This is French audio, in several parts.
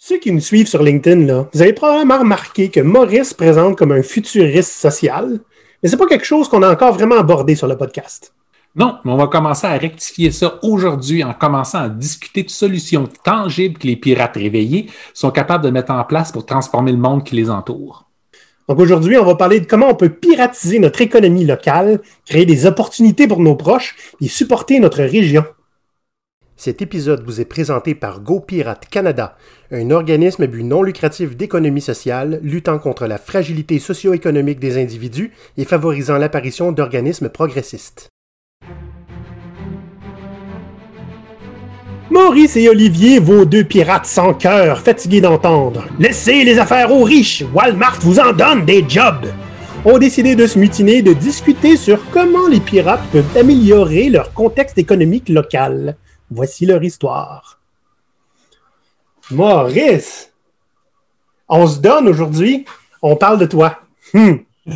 Ceux qui nous suivent sur LinkedIn, là, vous avez probablement remarqué que Maurice présente comme un futuriste social, mais ce n'est pas quelque chose qu'on a encore vraiment abordé sur le podcast. Non, mais on va commencer à rectifier ça aujourd'hui en commençant à discuter de solutions tangibles que les pirates réveillés sont capables de mettre en place pour transformer le monde qui les entoure. Donc aujourd'hui, on va parler de comment on peut piratiser notre économie locale, créer des opportunités pour nos proches et supporter notre région. Cet épisode vous est présenté par GoPirate Canada, un organisme but non lucratif d'économie sociale luttant contre la fragilité socio-économique des individus et favorisant l'apparition d'organismes progressistes. Maurice et Olivier, vos deux pirates sans cœur, fatigués d'entendre. Laissez les affaires aux riches, Walmart vous en donne des jobs. Ont décidé de se mutiner, de discuter sur comment les pirates peuvent améliorer leur contexte économique local. Voici leur histoire. Maurice, on se donne aujourd'hui, on parle de toi. Hmm.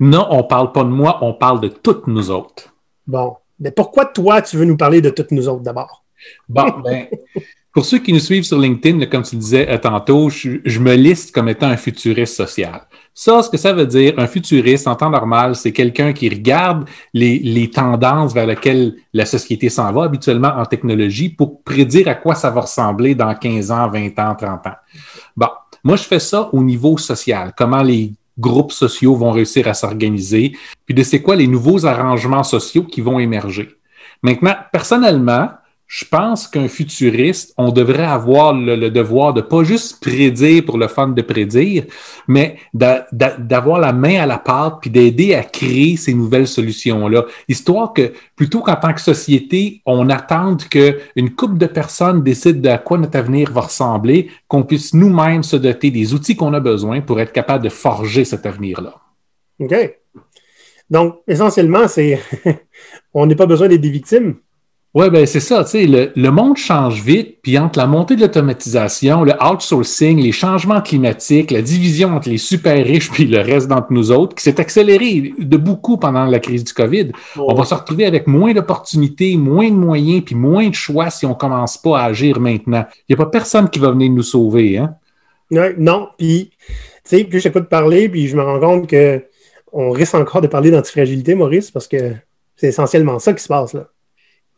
non, on parle pas de moi, on parle de toutes nous autres. Bon, mais pourquoi toi, tu veux nous parler de toutes nous autres d'abord? Bon, ben, pour ceux qui nous suivent sur LinkedIn, comme tu disais euh, tantôt, je, me liste comme étant un futuriste social. Ça, ce que ça veut dire, un futuriste en temps normal, c'est quelqu'un qui regarde les, tendances vers lesquelles la société s'en va habituellement en technologie pour prédire à quoi ça va ressembler dans 15 ans, 20 ans, 30 ans. Bon, moi, je fais ça au niveau social. Comment les groupes sociaux vont réussir à s'organiser, puis de c'est quoi les nouveaux arrangements sociaux qui vont émerger. Maintenant, personnellement, je pense qu'un futuriste, on devrait avoir le, devoir de pas juste prédire pour le fun de prédire, mais d'avoir la main à la pâte puis d'aider à créer ces nouvelles solutions-là. Histoire que plutôt qu'en tant que société, on attende qu'une couple de personnes décide de quoi notre avenir va ressembler, qu'on puisse nous-mêmes se doter des outils qu'on a besoin pour être capable de forger cet avenir-là. OK. Donc, essentiellement, c'est on n'a pas besoin d'être des victimes. Oui, ben c'est ça, tu sais, le, le, monde change vite, puis entre la montée de l'automatisation, le outsourcing, les changements climatiques, la division entre les super riches puis le reste d'entre nous autres, qui s'est accéléré de beaucoup pendant la crise du COVID, on va se retrouver avec moins d'opportunités, moins de moyens, puis moins de choix si on commence pas à agir maintenant. Il n'y a pas personne qui va venir nous sauver, hein? non, puis, tu sais, plus j'écoute parler, puis je me rends compte que on risque encore de parler d'antifragilité, Maurice, parce que c'est essentiellement ça qui se passe, là.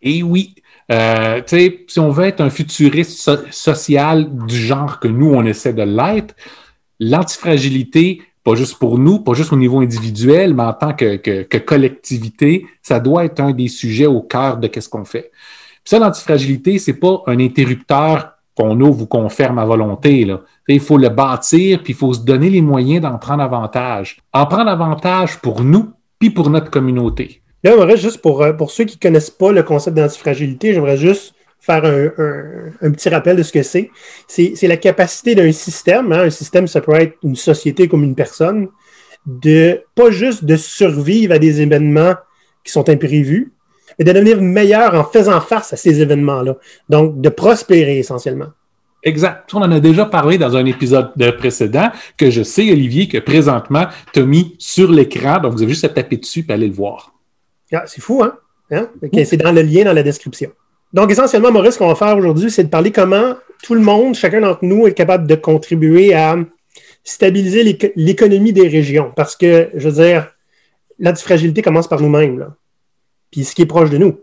Et oui, euh, si on veut être un futuriste social du genre que nous, on essaie de l'être, l'antifragilité, pas juste pour nous, pas juste au niveau individuel, mais en tant que, collectivité, ça doit être un des sujets au cœur de ce qu'on fait. Puis ça, l'antifragilité, c'est pas un interrupteur qu'on ouvre ou qu'on ferme à volonté. Là. Il faut le bâtir, puis il faut se donner les moyens d'en prendre avantage. En prendre avantage pour nous, puis pour notre communauté. Là, j'aimerais juste pour, euh, pour ceux qui ne connaissent pas le concept d'antifragilité, j'aimerais juste faire un, petit rappel de ce que c'est. C'est la capacité d'un système, hein, un système, ça peut être une société comme une personne, de pas juste de survivre à des événements qui sont imprévus, mais de devenir meilleur en faisant face à ces événements-là. Donc, de prospérer essentiellement. Exact. On en a déjà parlé dans un épisode précédent que je sais, Olivier, que présentement, tu mis sur l'écran. Donc, vous avez juste à taper dessus et aller le voir. Ah, c'est fou, hein? hein? C'est dans le lien dans la description. Donc, essentiellement, Maurice, ce qu'on va faire aujourd'hui, c'est de parler comment tout le monde, chacun d'entre nous, est capable de contribuer à stabiliser l'économie des régions. Parce que, je veux dire, l'antifragilité commence par nous-mêmes. Puis ce qui est proche de nous.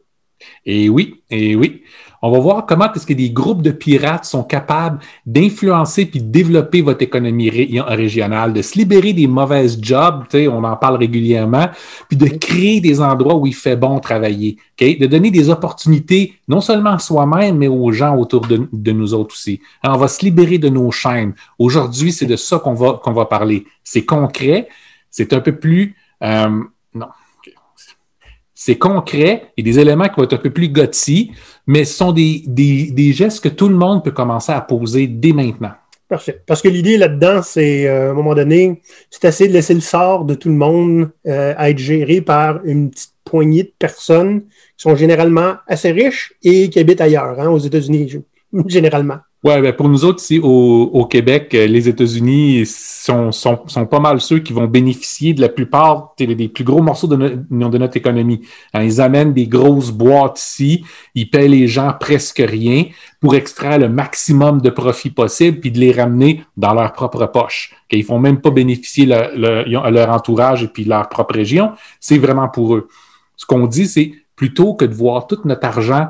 Et oui, et oui. On va voir comment est-ce que des groupes de pirates sont capables d'influencer puis de développer votre économie régionale, de se libérer des mauvaises jobs, on en parle régulièrement, puis de créer des endroits où il fait bon travailler, de donner des opportunités non seulement à soi-même, mais aux gens autour de, nous autres aussi. on va se libérer de nos chaînes. Aujourd'hui, c'est de ça qu'on va, qu'on va parler. C'est concret, c'est un peu plus... Euh, non, c'est concret et des éléments qui vont être un peu plus gothiques, mais ce sont des, gestes que tout le monde peut commencer à poser dès maintenant. Parfait. Parce que l'idée là-dedans, c'est euh, à un moment donné, c'est assez de laisser le sort de tout le monde euh, à être géré par une petite poignée de personnes qui sont généralement assez riches et qui habitent ailleurs, hein, aux États-Unis, généralement. Oui, ben pour nous autres ici au, Québec, euh, les États-Unis sont, sont, sont, pas mal ceux qui vont bénéficier de la plupart des, plus gros morceaux de, de notre économie. Hein, ils amènent des grosses boîtes ici, ils paient les gens presque rien pour extraire le maximum de profit possible puis de les ramener dans leur propre poche. Ils font même pas bénéficier leur entourage et puis leur propre région. C'est vraiment pour eux. Ce qu'on dit, c'est plutôt que de voir tout notre argent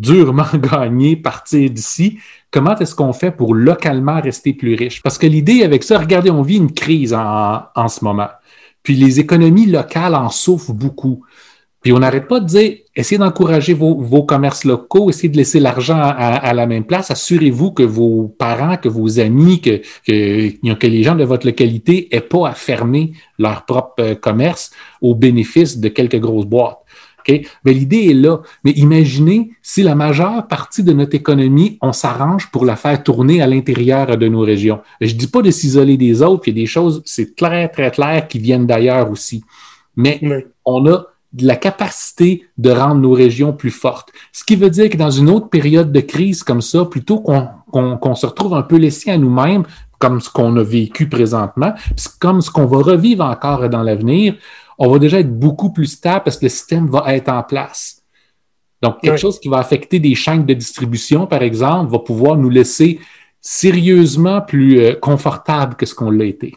durement gagné partir d'ici, comment est-ce qu'on fait pour localement rester plus riche? Parce que l'idée avec ça, regardez, on vit une crise en, ce moment. Puis les économies locales en souffrent beaucoup. Puis on n'arrête pas de dire, essayez d'encourager vos, commerces locaux, essayez de laisser l'argent à, la même place. Assurez-vous que vos parents, que vos amis, que, que, que les gens de votre localité aient pas à fermer leur propre euh, commerce au bénéfice de quelques grosses boîtes. Okay? Mais l'idée est là. Mais imaginez si la majeure partie de notre économie, on s'arrange pour la faire tourner à l'intérieur de nos régions. Je dis pas de s'isoler des autres, il y a des choses, c'est très, très clair, qui viennent d'ailleurs aussi. Mais on a de la capacité de rendre nos régions plus fortes. Ce qui veut dire que dans une autre période de crise comme ça, plutôt qu'on se retrouve un peu laissé à nous-mêmes, comme ce qu'on a vécu présentement, comme ce qu'on va revivre encore dans l'avenir, on va déjà être beaucoup plus stable parce que le système va être en place. Donc, quelque chose qui va affecter des chaînes de distribution, par exemple, va pouvoir nous laisser sérieusement plus euh, confortable que ce qu'on l'a été.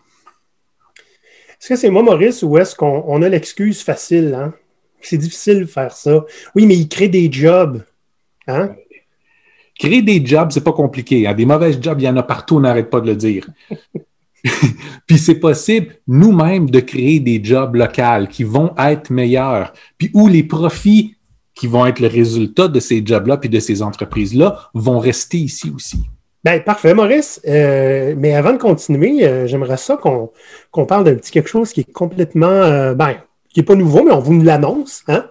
Est-ce que c'est moi, Maurice, ou est-ce qu'on a l'excuse facile? Hein? C'est difficile de faire ça. Oui, mais il crée des jobs. Hein? Créer des jobs, c'est pas compliqué. Hein? Des mauvais jobs, il y en a partout, on n'arrête pas de le dire. puis c'est possible nous-mêmes de créer des jobs locaux qui vont être meilleurs, puis où les profits qui vont être le résultat de ces jobs-là puis de ces entreprises-là vont rester ici aussi. Ben, parfait, Maurice. Euh, mais avant de continuer, euh, j'aimerais ça qu'on parle d'un petit quelque chose qui est complètement, euh, ben, qui n'est pas nouveau, mais on vous l'annonce. Hein?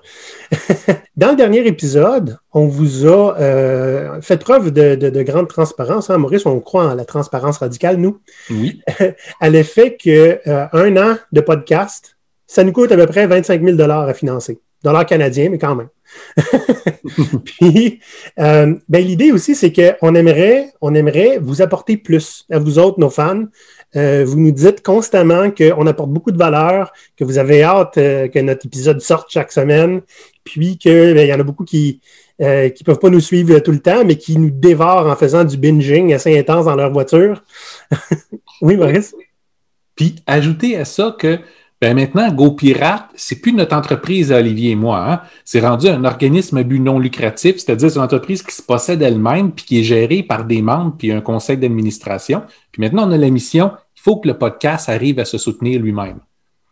Dans le dernier épisode, on vous a euh, fait preuve de, grande transparence. Hein, Maurice, on croit en la transparence radicale, nous. Oui. à l'effet qu'un euh, an de podcast, ça nous coûte à peu près 25 000 à financer. Dollars canadiens, mais quand même. Puis, euh, ben, l'idée aussi, c'est qu'on aimerait, on aimerait vous apporter plus à vous autres, nos fans, euh, vous nous dites constamment qu'on apporte beaucoup de valeur, que vous avez hâte euh, que notre épisode sorte chaque semaine, puis qu'il ben, y en a beaucoup qui ne euh, peuvent pas nous suivre tout le temps, mais qui nous dévorent en faisant du binging assez intense dans leur voiture. oui, Maurice? Puis ajoutez à ça que ben maintenant, GoPirate, c'est plus notre entreprise Olivier et moi. Hein. C'est rendu un organisme à but non lucratif, c'est-à-dire une entreprise qui se possède elle-même puis qui est gérée par des membres puis un conseil d'administration. Puis maintenant, on a la mission faut que le podcast arrive à se soutenir lui-même.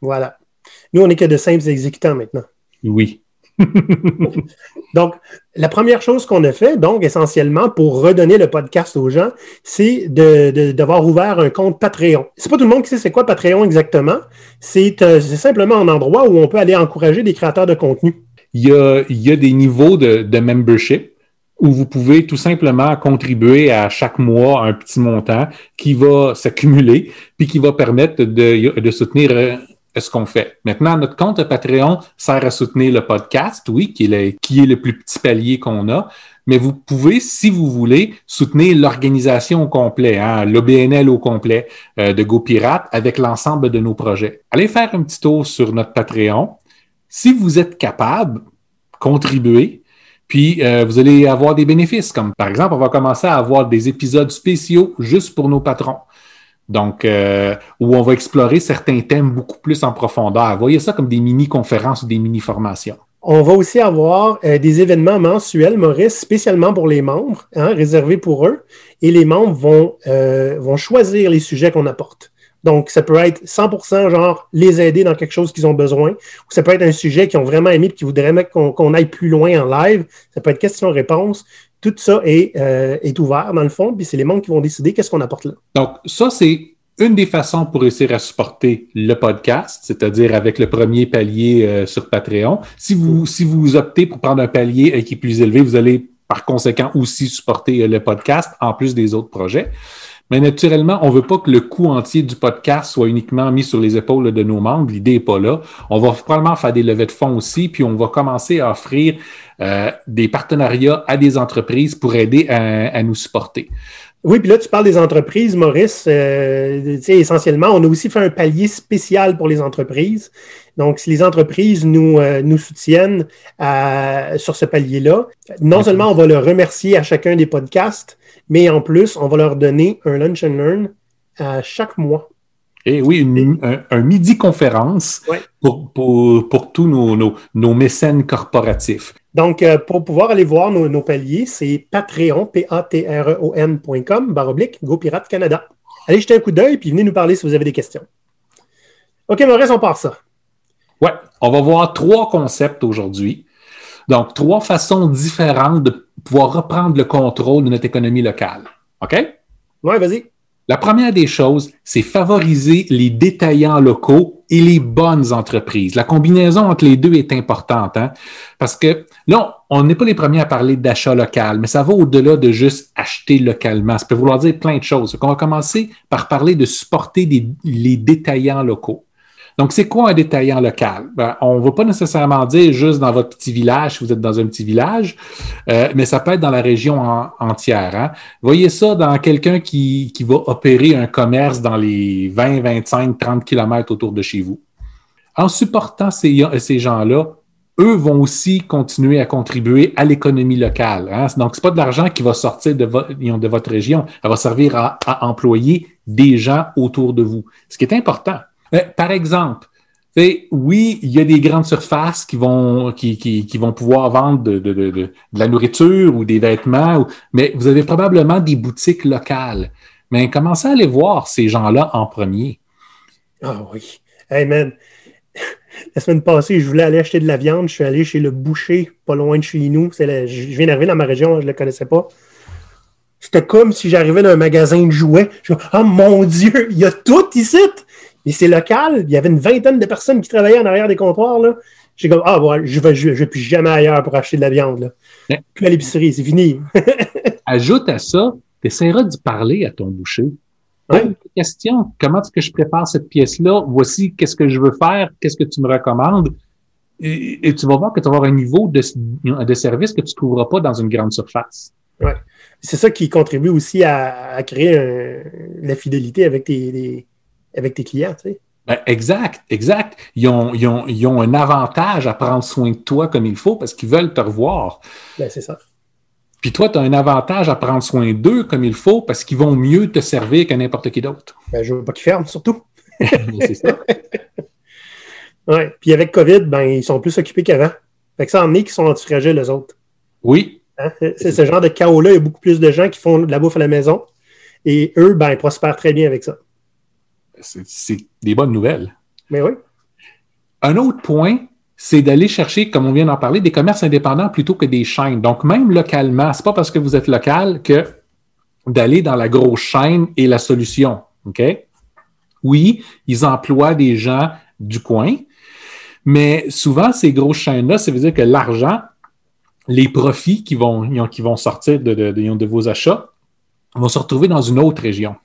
Voilà. Nous, on n'est que de simples exécutants maintenant. Oui. donc, la première chose qu'on a fait, donc essentiellement pour redonner le podcast aux gens, c'est d'avoir ouvert un compte Patreon. C'est pas tout le monde qui sait c'est quoi Patreon exactement. C'est euh, simplement un endroit où on peut aller encourager des créateurs de contenu. Il y a, il y a des niveaux de, de membership où vous pouvez tout simplement contribuer à chaque mois un petit montant qui va s'accumuler, puis qui va permettre de, de soutenir euh, ce qu'on fait. Maintenant, notre compte Patreon sert à soutenir le podcast, oui, qui est le, plus petit palier qu'on a, mais vous pouvez, si vous voulez, soutenir l'organisation au complet, hein, l'OBNL au complet euh, de GoPirate avec l'ensemble de nos projets. Allez faire un petit tour sur notre Patreon. Si vous êtes capable, contribuez, puis, euh, vous allez avoir des bénéfices, comme par exemple, on va commencer à avoir des épisodes spéciaux juste pour nos patrons. Donc, euh, où on va explorer certains thèmes beaucoup plus en profondeur. Voyez ça comme des mini-conférences ou des mini-formations. On va aussi avoir euh, des événements mensuels, Maurice, spécialement pour les membres, hein, réservés pour eux. Et les membres vont, vont choisir les sujets qu'on apporte. Donc, ça peut être 100% genre les aider dans quelque chose qu'ils ont besoin, ou ça peut être un sujet qu'ils ont vraiment aimé et qui voudraient qu'on aille plus loin en live. Ça peut être question-réponse. Tout ça est, euh, est ouvert dans le fond, puis c'est les membres qui vont décider qu'est-ce qu'on apporte là. Donc, ça, c'est une des façons pour réussir à supporter le podcast, c'est-à-dire avec le premier palier euh, sur Patreon. Si vous, si vous optez pour prendre un palier euh, qui est plus élevé, vous allez par conséquent aussi supporter le podcast en plus des autres projets. Mais naturellement, on ne veut pas que le coût entier du podcast soit uniquement mis sur les épaules de nos membres. L'idée n'est pas là. On va probablement faire des levées de fonds aussi, puis on va commencer à offrir euh, des partenariats à des entreprises pour aider à, nous supporter. Oui, puis là, tu parles des entreprises, Maurice. Euh, essentiellement, on a aussi fait un palier spécial pour les entreprises. Donc, si les entreprises nous, euh, nous soutiennent sur ce palier-là, non seulement on va leur remercier à chacun des podcasts, mais en plus, on va leur donner un lunch and learn à chaque mois. Et eh oui, un, midi-conférence pour, pour, tous nos, nos, mécènes corporatifs. Donc, euh, pour pouvoir aller voir nos, paliers, c'est patreon, P-A-T-R-E-O-N.com, baroblique, GoPirate Canada. Allez jeter un coup d'œil, puis venez nous parler si vous avez des questions. OK, Maurice, on part ça. Ouais, on va voir trois concepts aujourd'hui. Donc, trois façons différentes de pouvoir reprendre le contrôle de notre économie locale. OK? Oui, vas-y. La première des choses, c'est favoriser les détaillants locaux et les bonnes entreprises. La combinaison entre les deux est importante, hein? parce que là, on n'est pas les premiers à parler d'achat local, mais ça va au-delà de juste acheter localement. Ça peut vouloir dire plein de choses. on va commencer par parler de supporter les détaillants locaux. Donc, c'est quoi un détaillant local? Ben, on ne va pas nécessairement dire juste dans votre petit village, si vous êtes dans un petit village, euh, mais ça peut être dans la région entière. Hein? Voyez ça dans quelqu'un qui, qui va opérer un commerce dans les 20, 25, 30 kilomètres autour de chez vous. En supportant ces, ces gens-là, eux vont aussi continuer à contribuer à l'économie locale. Hein? Donc, ce n'est pas de l'argent qui va sortir de, de, votre région. Elle va servir à, à employer des gens autour de vous. Ce qui est important. Par exemple, oui, il y a des grandes surfaces qui vont, pouvoir vendre de, la nourriture ou des vêtements, mais vous avez probablement des boutiques locales. Mais commencez à aller voir ces gens-là en premier. Ah oui. Hey man, la semaine passée, je voulais aller acheter de la viande. Je suis allé chez le boucher, pas loin de chez nous. je viens d'arriver dans ma région, je ne le connaissais pas. C'était comme si j'arrivais dans un magasin de jouets. Je oh mon Dieu, il y a tout ici! Et c'est local. Il y avait une vingtaine de personnes qui travaillaient en arrière des comptoirs. Là. J'ai comme, ah, ouais, je vais, je, vais plus jamais ailleurs pour acheter de la viande. Là. Plus à l'épicerie, c'est fini. Ajoute à ça, tu essaieras de parler à ton boucher. Une question, comment est-ce que je prépare cette pièce-là? Voici qu'est-ce que je veux faire, qu'est-ce que tu me recommandes? Et, tu vas voir que tu vas avoir un niveau de, de service que tu ne trouveras pas dans une grande surface. Ouais. C'est ça qui contribue aussi à, créer la fidélité avec tes, avec tes clients, tu sais. Ben, exact, exact. Ils ont, ils, ont, ils ont, un avantage à prendre soin de toi comme il faut parce qu'ils veulent te revoir. Ben, c'est ça. Puis toi, tu as un avantage à prendre soin d'eux comme il faut parce qu'ils vont mieux te servir que n'importe qui d'autre. Ben, je veux pas qu'ils ferment, surtout. c'est ça. oui. Puis avec COVID, ben, ils sont plus occupés qu'avant. Fait que ça en est qu'ils sont antifragiles, les autres. Oui. Hein? C'est ce genre de chaos-là. Il y a beaucoup plus de gens qui font de la bouffe à la maison. Et eux, ben, ils prospèrent très bien avec ça c'est des bonnes nouvelles. Mais oui. Un autre point, c'est d'aller chercher, comme on vient d'en parler, des commerces indépendants plutôt que des chaînes. Donc, même localement, c'est pas parce que vous êtes local que d'aller dans la grosse chaîne est la solution. OK? Oui, ils emploient des gens du coin, mais souvent, ces grosses chaînes-là, ça veut dire que l'argent, les profits qui vont, qui vont sortir de, de vos achats vont se retrouver dans une autre région.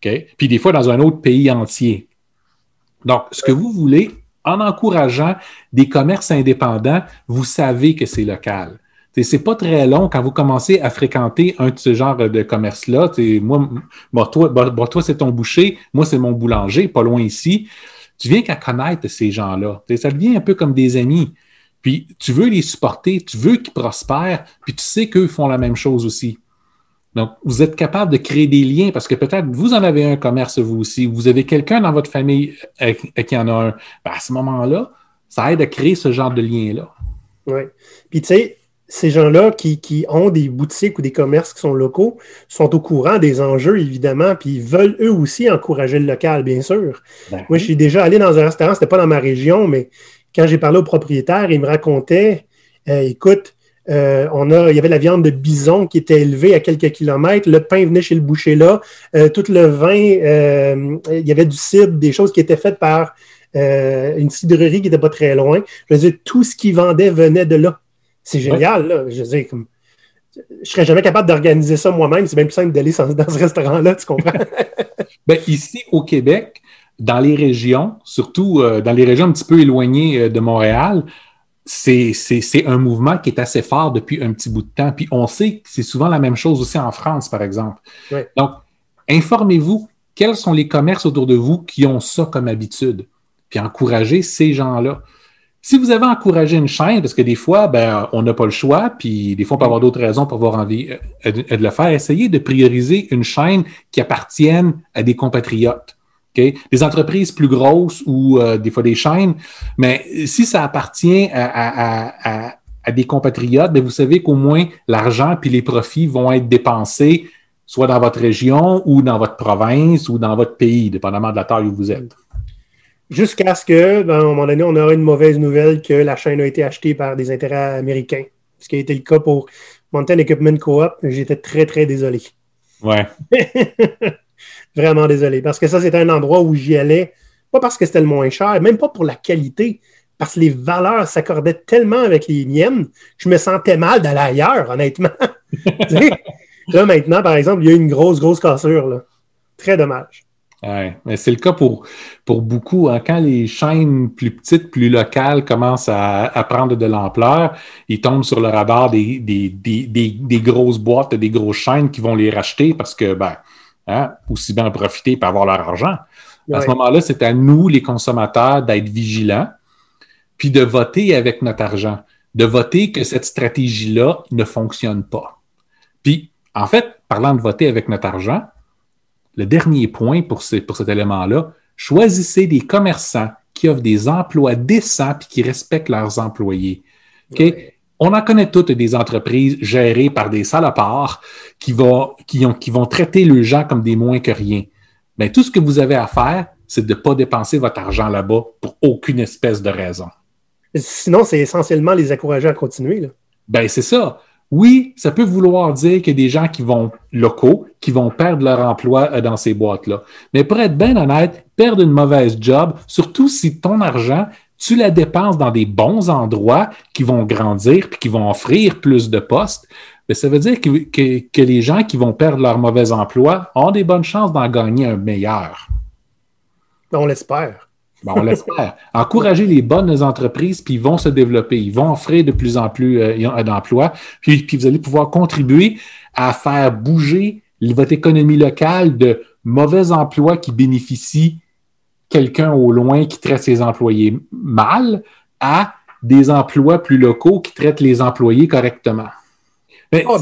Puis des fois dans un autre pays entier. Donc, ce que vous voulez, en encourageant des commerces indépendants, vous savez que c'est local. C'est pas très long quand vous commencez à fréquenter un de ce genre de commerce-là. Moi, toi, toi c'est ton boucher, moi, c'est mon boulanger, pas loin ici. Tu viens qu'à connaître ces gens-là. Ça devient un peu comme des amis. Puis tu veux les supporter, tu veux qu'ils prospèrent, puis tu sais qu'eux font la même chose aussi. Donc, vous êtes capable de créer des liens parce que peut-être vous en avez un commerce vous aussi, vous avez quelqu'un dans votre famille qui en a un. Ben, à ce moment-là, ça aide à créer ce genre de lien-là. Oui. Puis, tu sais, ces gens-là qui, ont des boutiques ou des commerces qui sont locaux sont au courant des enjeux, évidemment, puis ils veulent eux aussi encourager le local, bien sûr. Ben Moi, je suis déjà allé dans un restaurant, c'était pas dans ma région, mais quand j'ai parlé au propriétaire, il me racontait euh, écoute, euh, on a, il y avait la viande de bison qui était élevée à quelques kilomètres. Le pain venait chez le boucher là. Euh, tout le vin, euh, il y avait du cidre, des choses qui étaient faites par une cidrerie qui n'était pas très loin. Je veux dire, tout ce qu'ils vendaient venait de là. C'est génial, là. Je veux dire, comme, je serais jamais capable d'organiser ça moi-même. C'est bien plus simple d'aller dans ce restaurant-là, tu comprends? ben, ici, au Québec, dans les régions, surtout dans les régions un petit peu éloignées de Montréal, c'est un mouvement qui est assez fort depuis un petit bout de temps. Puis on sait que c'est souvent la même chose aussi en France, par exemple. Donc, informez-vous quels sont les commerces autour de vous qui ont ça comme habitude. Puis encouragez ces gens-là. Si vous avez encouragé une chaîne, parce que des fois, ben, on n'a pas le choix, puis des fois, on peut avoir d'autres raisons pour avoir envie euh, de, le faire, essayez de prioriser une chaîne qui appartienne à des compatriotes. Des entreprises plus grosses ou euh, des fois des chaînes, mais si ça appartient à, des compatriotes, ben, vous savez qu'au moins l'argent puis les profits vont être dépensés soit dans votre région ou dans votre province ou dans votre pays, dépendamment de la taille où vous êtes. Jusqu'à ce que, ben, à un moment donné, on aurait une mauvaise nouvelle que la chaîne a été achetée par des intérêts américains. Ce qui a été le cas pour Mountain Equipment Co-op. J'étais très, très désolé. Ouais. Vraiment désolé. Parce que ça, c'était un endroit où j'y allais, pas parce que c'était le moins cher, même pas pour la qualité, parce que les valeurs s'accordaient tellement avec les miennes je me sentais mal d'aller ailleurs, honnêtement. là, maintenant, par exemple, il y a une grosse, grosse cassure. Très dommage. Oui, mais c'est le cas pour, pour beaucoup. Hein. Quand les chaînes plus petites, plus locales commencent à, prendre de l'ampleur, ils tombent sur le radar des, des, grosses boîtes, des grosses chaînes qui vont les racheter parce que, ben, hein, aussi bien en profiter et avoir leur argent. À ce moment-là, c'est à nous, les consommateurs, d'être vigilants, puis de voter avec notre argent, de voter que cette stratégie-là ne fonctionne pas. Puis, en fait, parlant de voter avec notre argent, le dernier point pour, pour cet élément-là, choisissez des commerçants qui offrent des emplois décents et qui respectent leurs employés. On en connaît toutes des entreprises gérées par des salopards qui vont, qui ont, qui vont traiter les gens comme des moins que rien. Mais tout ce que vous avez à faire, c'est de ne pas dépenser votre argent là-bas pour aucune espèce de raison. Sinon, c'est essentiellement les encourager à continuer. Là. Ben, c'est ça. Oui, ça peut vouloir dire qu'il y a des gens qui vont locaux, qui vont perdre leur emploi euh, dans ces boîtes-là. Mais pour être bien honnête, perdre une mauvaise job, surtout si ton argent, tu la dépenses dans des bons endroits qui vont grandir puis qui vont offrir plus de postes, mais ben, ça veut dire que, que les gens qui vont perdre leur mauvais emploi ont des bonnes chances d'en gagner un meilleur. On l'espère. Bon, on l'espère. Encourager les bonnes entreprises, puis ils vont se développer. Ils vont offrir de plus en plus euh, d'emplois. Puis, puis vous allez pouvoir contribuer à faire bouger votre économie locale de mauvais emplois qui bénéficient quelqu'un au loin qui traite ses employés mal à des emplois plus locaux qui traitent les employés correctement. Oh,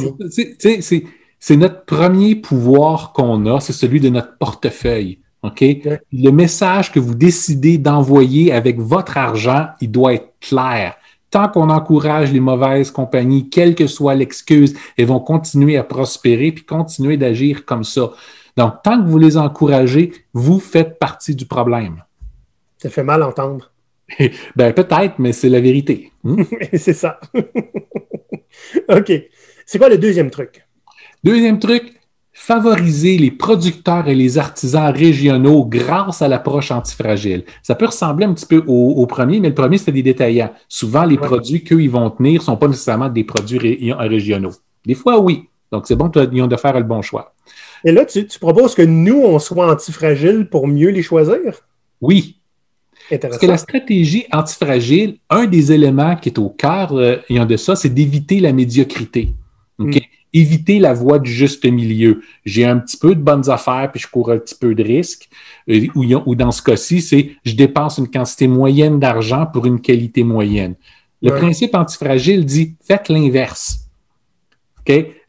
c'est notre premier pouvoir qu'on a, c'est celui de notre portefeuille. OK? Le message que vous décidez d'envoyer avec votre argent, il doit être clair. Tant qu'on encourage les mauvaises compagnies, quelle que soit l'excuse, elles vont continuer à prospérer puis continuer d'agir comme ça. Donc, tant que vous les encouragez, vous faites partie du problème. Ça fait mal entendre. ben, peut-être, mais c'est la vérité. Hmm? c'est ça. OK. C'est quoi le deuxième truc? Deuxième truc, favoriser les producteurs et les artisans régionaux grâce à l'approche antifragile. Ça peut ressembler un petit peu au, premier, mais le premier, c'était des détaillants. Souvent, les produits qu'eux, ils vont tenir ne sont pas nécessairement des produits régionaux. Des fois, oui. Donc, c'est bon, ils ont de faire le bon choix. Et là, tu, proposes que nous, on soit antifragile pour mieux les choisir? Oui. Parce que la stratégie antifragile, un des éléments qui est au cœur euh, de ça, c'est d'éviter la médiocrité. Hmm éviter la voie du juste milieu. J'ai un petit peu de bonnes affaires, puis je cours un petit peu de risques. Euh, ou, dans ce cas-ci, c'est je dépense une quantité moyenne d'argent pour une qualité moyenne. Le principe antifragile dit faites l'inverse.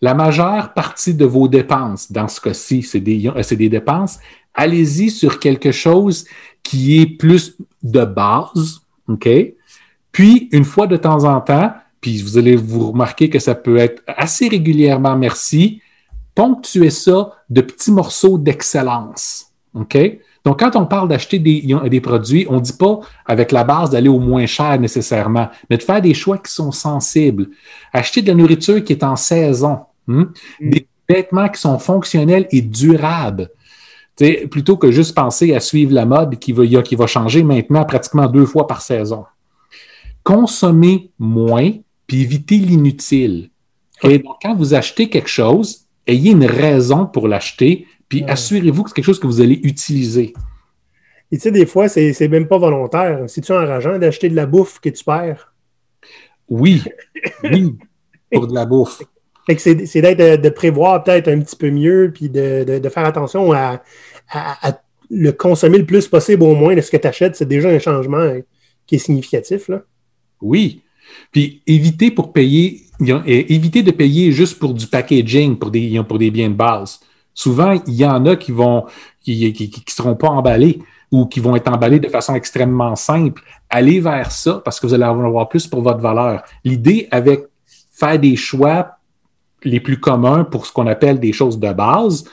La majeure partie de vos dépenses, dans ce cas-ci, c'est des, euh, dépenses, allez-y sur quelque chose qui est plus de base. Puis, une fois de temps en temps, puis vous allez vous remarquer que ça peut être assez régulièrement merci, ponctuez ça de petits morceaux d'excellence. Donc, quand on parle d'acheter des, des, produits, on ne dit pas avec la base d'aller au moins cher nécessairement, mais de faire des choix qui sont sensibles. Acheter de la nourriture qui est en saison, hmm? Mm. des vêtements qui sont fonctionnels et durables. plutôt que juste penser à suivre la mode qui va, qui va changer maintenant pratiquement deux fois par saison. Consommer moins, puis éviter l'inutile. Et Donc, quand vous achetez quelque chose, ayez une raison pour l'acheter, puis assurez-vous que c'est quelque chose que vous allez utiliser. Et tu sais, des fois, c'est même pas volontaire. C'est-tu enrageant d'acheter de la bouffe que tu perds? Oui, oui, pour de la bouffe. c'est d'être de, prévoir peut-être un petit peu mieux, puis de, faire attention à, le consommer le plus possible au moins de ce que tu achètes. C'est déjà un changement hein, qui est significatif. Là. Oui. Puis éviter pour payer, éviter de payer juste pour du packaging, pour des, pour des biens de base. Souvent, il y en a qui vont qui, qui, seront pas emballés ou qui vont être emballés de façon extrêmement simple. Allez vers ça parce que vous allez avoir plus pour votre valeur. L'idée avec faire des choix les plus communs pour ce qu'on appelle des choses de base,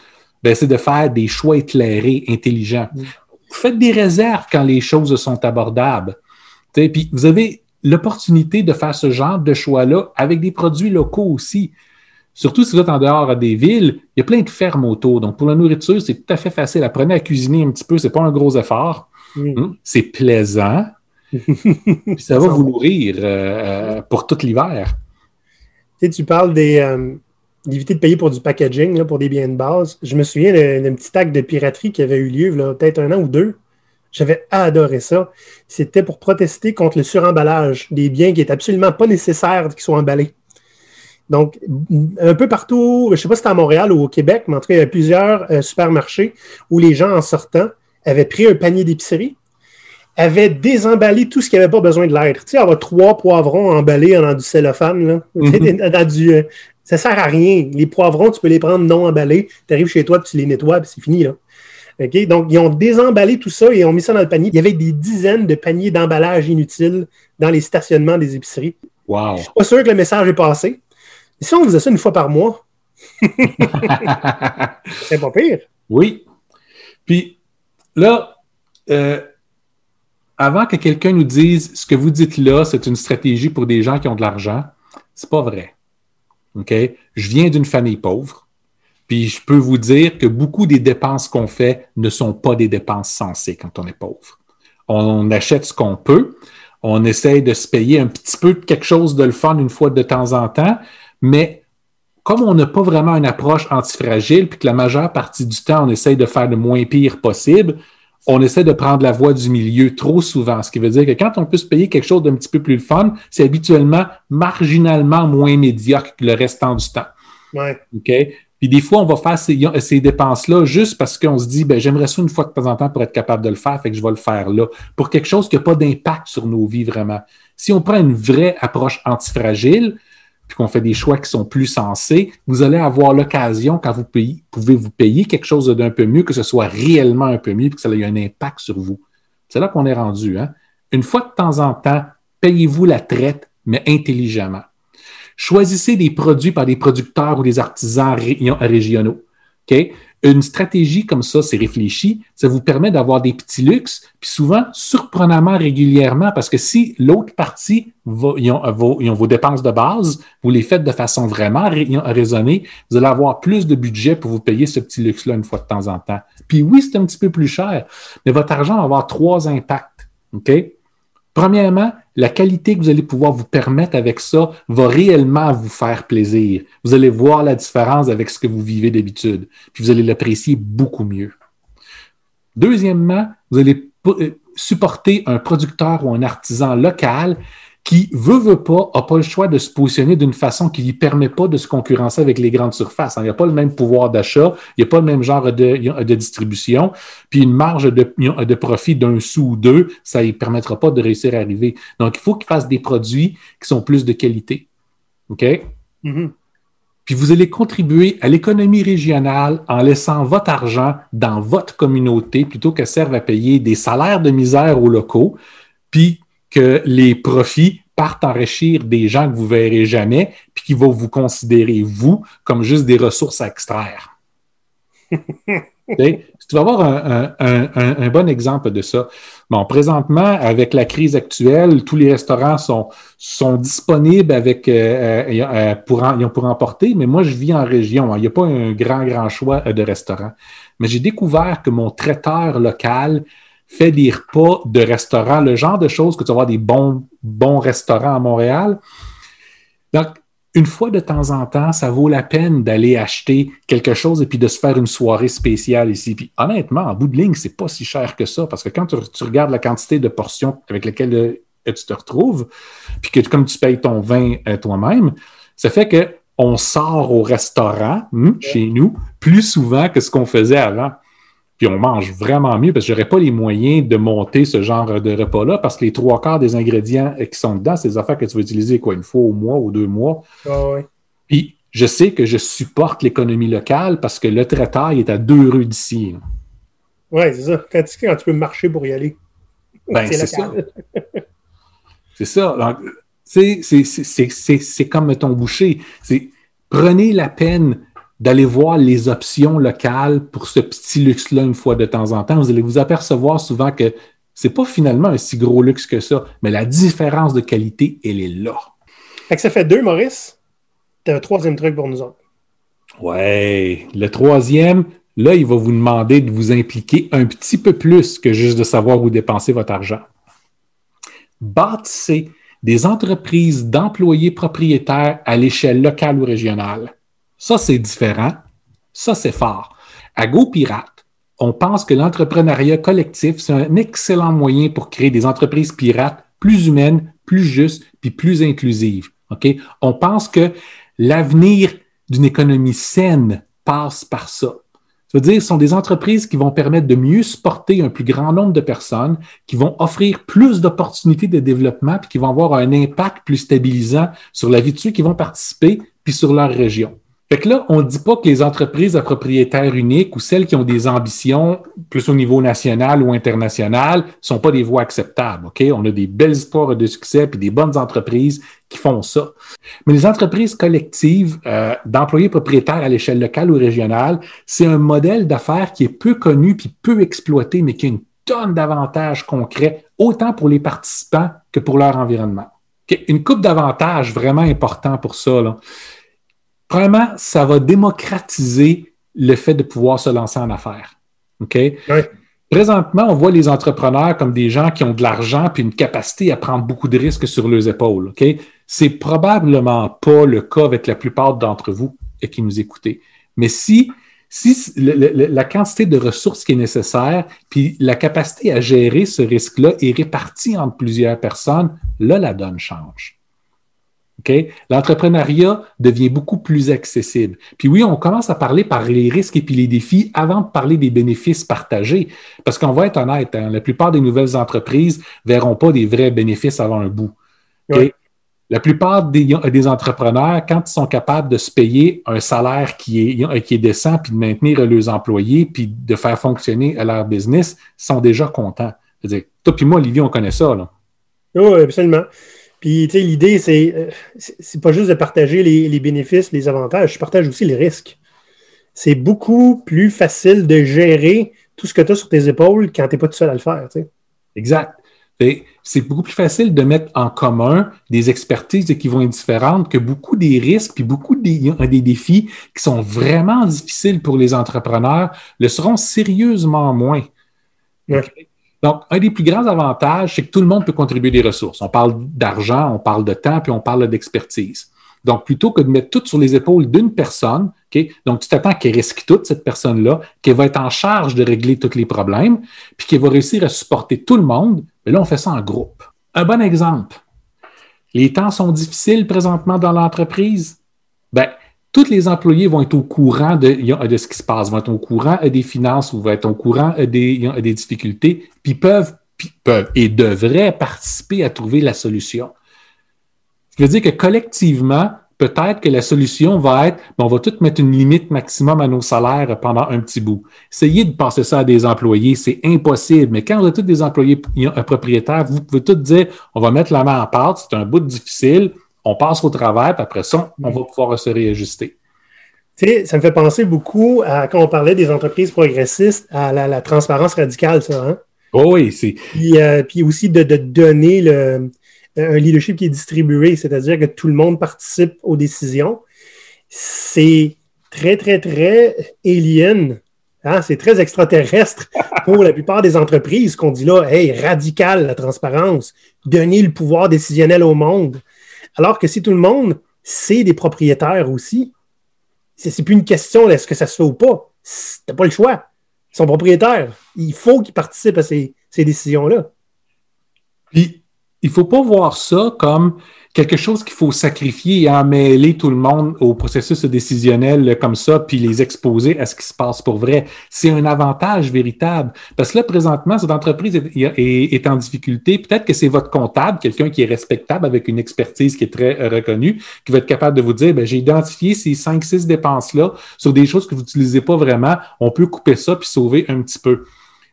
ben, c'est de faire des choix éclairés, intelligents. Mm. Faites des réserves quand les choses sont abordables. Puis vous avez l'opportunité de faire ce genre de choix-là avec des produits locaux aussi. Surtout si vous êtes en dehors des villes, il y a plein de fermes autour. Donc, pour la nourriture, c'est tout à fait facile. Apprenez à cuisiner un petit peu, c'est pas un gros effort. Hum, c'est plaisant. Puis ça va vous nourrir euh, euh, pour tout l'hiver. Tu, sais, tu parles des, euh, d'éviter de payer pour du packaging, là, pour des biens de base. Je me souviens d'un petit acte de piraterie qui avait eu lieu peut-être un an ou deux. J'avais adoré ça. C'était pour protester contre le suremballage des biens qui est absolument pas nécessaire qu'ils soient emballés. Donc, un peu partout, je ne sais pas si c'était à Montréal ou au Québec, mais en tout cas, il y a plusieurs euh, supermarchés où les gens, en sortant, avaient pris un panier d'épicerie, avaient désemballé tout ce qui n'avait pas besoin de l'être. Tu sais, avoir trois poivrons emballés dans du cellophane, là, dans du, euh, ça sert à rien. Les poivrons, tu peux les prendre non emballés, tu arrives chez toi, tu les nettoies, puis c'est fini. Là. Donc, ils ont désemballé tout ça et ont mis ça dans le panier. Il y avait des dizaines de paniers d'emballage inutiles dans les stationnements des épiceries. Wow. Je suis pas sûr que le message est passé. Si on faisait ça une fois par mois, c'est pas pire. Oui. Puis là, euh, avant que quelqu'un nous dise ce que vous dites là, c'est une stratégie pour des gens qui ont de l'argent, c'est pas vrai. OK? Je viens d'une famille pauvre. Puis je peux vous dire que beaucoup des dépenses qu'on fait ne sont pas des dépenses sensées quand on est pauvre. On achète ce qu'on peut, on essaye de se payer un petit peu de quelque chose de le fun une fois de temps en temps, mais comme on n'a pas vraiment une approche antifragile, puis que la majeure partie du temps, on essaye de faire le moins pire possible, on essaie de prendre la voie du milieu trop souvent. Ce qui veut dire que quand on peut se payer quelque chose d'un petit peu plus fun, c'est habituellement marginalement moins médiocre que le restant du temps. Ouais. OK? Puis des fois, on va faire ces, dépenses-là juste parce qu'on se dit, ben, j'aimerais ça une fois de temps en temps pour être capable de le faire, fait que je vais le faire là, pour quelque chose qui n'a pas d'impact sur nos vies vraiment. Si on prend une vraie approche antifragile, puis qu'on fait des choix qui sont plus sensés, vous allez avoir l'occasion, quand vous pouvez vous payer quelque chose d'un peu mieux, que ce soit réellement un peu mieux, puis que ça ait un impact sur vous. C'est là qu'on est rendu. Hein? Une fois de temps en temps, payez-vous la traite, mais intelligemment. Choisissez des produits par des producteurs ou des artisans régionaux. Une stratégie comme ça, c'est réfléchi, ça vous permet d'avoir des petits luxes, puis souvent surprenamment régulièrement, parce que si l'autre partie, ils, ont, vos, dépenses de base, vous les faites de façon vraiment raisonnée, vous allez avoir plus de budget pour vous payer ce petit luxe-là une fois de temps en temps. Puis oui, c'est un petit peu plus cher, mais votre argent va avoir trois impacts. OK? Premièrement, la qualité que vous allez pouvoir vous permettre avec ça va réellement vous faire plaisir. Vous allez voir la différence avec ce que vous vivez d'habitude, puis vous allez l'apprécier beaucoup mieux. Deuxièmement, vous allez euh, supporter un producteur ou un artisan local qui, veut, veut pas, n'a pas le choix de se positionner d'une façon qui ne lui permet pas de se concurrencer avec les grandes surfaces. Il n'y a pas le même pouvoir d'achat, il n'y a pas le même genre de, de, distribution, puis une marge de, de profit d'un sou ou deux, ça ne lui permettra pas de réussir à arriver. Donc, il faut qu'il fasse des produits qui sont plus de qualité. OK? Mm-hmm. Puis vous allez contribuer à l'économie régionale en laissant votre argent dans votre communauté plutôt que serve à payer des salaires de misère aux locaux, puis que les profits partent enrichir des gens que vous verrez jamais, puis qui vont vous considérer, vous, comme juste des ressources à extraire. tu vas avoir un, bon exemple de ça. Bon, présentement, avec la crise actuelle, tous les restaurants sont, sont disponibles avec, euh, euh, euh, pour, en, pour emporter, mais moi, je vis en région. Hein. Il n'y a pas un grand, grand choix de restaurants. Mais j'ai découvert que mon traiteur local fait des repas de restaurants, le genre de choses que tu vas voir des bons, bons restaurants à Montréal. Donc, une fois de temps en temps, ça vaut la peine d'aller acheter quelque chose et puis de se faire une soirée spéciale ici. Puis honnêtement, en bout de ligne, c'est pas si cher que ça parce que quand tu, regardes la quantité de portions avec lesquelles et tu te retrouves, puis que comme tu payes ton vin euh, toi-même, ça fait que on sort au restaurant hmm, chez nous plus souvent que ce qu'on faisait avant. Puis on mange vraiment mieux parce que j'aurais pas les moyens de monter ce genre de repas-là parce que les trois quarts des ingrédients qui sont dedans, c'est des affaires que tu vas utiliser quoi, une fois au mois ou deux mois. Ah Puis je sais que je supporte l'économie locale parce que le traiteur est à deux rues d'ici. Oui, c'est ça. Quand tu, quand tu peux marcher pour y aller. Ben, c'est ça. c'est ça. C'est comme ton boucher. Prenez la peine d'aller voir les options locales pour ce petit luxe-là une fois de temps en temps. Vous allez vous apercevoir souvent que c'est pas finalement un si gros luxe que ça, mais la différence de qualité, elle est là. Fait que ça fait deux, Maurice. T'as un troisième truc pour nous autres. Ouais. Le troisième, là, il va vous demander de vous impliquer un petit peu plus que juste de savoir où dépenser votre argent. Bâtissez des entreprises d'employés propriétaires à l'échelle locale ou régionale. Ça, c'est différent. Ça, c'est fort. À GoPirate, on pense que l'entrepreneuriat collectif, c'est un excellent moyen pour créer des entreprises pirates plus humaines, plus justes, puis plus inclusives. On pense que l'avenir d'une économie saine passe par ça. Ça veut dire ce sont des entreprises qui vont permettre de mieux supporter un plus grand nombre de personnes, qui vont offrir plus d'opportunités de développement, puis qui vont avoir un impact plus stabilisant sur la vie de ceux qui vont participer, puis sur leur région. Fait que là, on ne dit pas que les entreprises à propriétaires uniques ou celles qui ont des ambitions plus au niveau national ou international ne sont pas des voies acceptables. OK? On a des belles histoires de succès et des bonnes entreprises qui font ça. Mais les entreprises collectives euh, d'employés propriétaires à l'échelle locale ou régionale, c'est un modèle d'affaires qui est peu connu puis peu exploité, mais qui a une tonne d'avantages concrets, autant pour les participants que pour leur environnement. Une coupe d'avantages vraiment important pour ça. Là. Premièrement, ça va démocratiser le fait de pouvoir se lancer en affaires. OK? Présentement, on voit les entrepreneurs comme des gens qui ont de l'argent puis une capacité à prendre beaucoup de risques sur leurs épaules. OK? C'est probablement pas le cas avec la plupart d'entre vous qui nous écoutez. Mais si, si la quantité de ressources qui est nécessaire, puis la capacité à gérer ce risque-là est répartie entre plusieurs personnes, là, la donne change. L'entrepreneuriat devient beaucoup plus accessible. Puis oui, on commence à parler par les risques et puis les défis avant de parler des bénéfices partagés. Parce qu'on va être honnête, hein, la plupart des nouvelles entreprises ne verront pas des vrais bénéfices avant un bout. La plupart des, entrepreneurs, quand ils sont capables de se payer un salaire qui est, qui est décent, puis de maintenir leurs employés, puis de faire fonctionner leur business, sont déjà contents. toi puis moi, Olivier, on connaît ça. Là. Oui, absolument. Puis, tu sais, l'idée, euh, c'est, c'est pas juste de partager les, bénéfices, les avantages, je partage aussi les risques. C'est beaucoup plus facile de gérer tout ce que tu as sur tes épaules quand tu n'es pas tout seul à le faire. Tu sais. Exact. C'est beaucoup plus facile de mettre en commun des expertises qui vont être différentes que beaucoup des risques puis beaucoup des, des défis qui sont vraiment difficiles pour les entrepreneurs le seront sérieusement moins. Donc, un des plus grands avantages, c'est que tout le monde peut contribuer des ressources. On parle d'argent, on parle de temps, puis on parle d'expertise. Donc, plutôt que de mettre tout sur les épaules d'une personne, donc tu t'attends qu'elle risque toute cette personne-là, qu'elle va être en charge de régler tous les problèmes, puis qu'elle va réussir à supporter tout le monde, mais là, on fait ça en groupe. Un bon exemple. Les temps sont difficiles présentement dans l'entreprise. Ben, tous les employés vont être au courant de, ce qui se passe, vont être au courant des finances vont être au courant des, des difficultés, puis peuvent, peuvent et devraient participer à trouver la solution. Qui veut dire que collectivement, peut-être que la solution va être, on va tout mettre une limite maximum à nos salaires pendant un petit bout. Essayez de passer ça à des employés, c'est impossible. Mais quand vous êtes tous des employés propriétaires, vous pouvez tout dire, on va mettre la main en pâte, c'est un bout difficile, on passe au travers, puis après ça, on va pouvoir se réajuster. Tu sais, ça me fait penser beaucoup à quand on parlait des entreprises progressistes, à la, transparence radicale, ça. Hein? Oh oui, c'est. Puis, euh, puis, aussi de, donner le, un leadership qui est distribué, c'est-à-dire que tout le monde participe aux décisions. C'est très, très, très alien. Hein? C'est très extraterrestre pour la plupart des entreprises qu'on dit là, hey, radical la transparence, donner le pouvoir décisionnel au monde. Alors que si tout le monde, c'est des propriétaires aussi, c'est plus une question est-ce que ça se fait ou pas. T'as pas le choix. Ils sont propriétaires. Il faut qu'ils participent à ces, décisions-là. Puis, il faut pas voir ça comme quelque chose qu'il faut sacrifier et emmêler tout le monde au processus décisionnel comme ça, puis les exposer à ce qui se passe pour vrai. C'est un avantage véritable. Parce que là, présentement, cette entreprise est, en difficulté. Peut-être que c'est votre comptable, quelqu'un qui est respectable avec une expertise qui est très reconnue, qui va être capable de vous dire, ben, j'ai identifié ces cinq, six dépenses-là sur des choses que vous n'utilisez pas vraiment. On peut couper ça puis sauver un petit peu.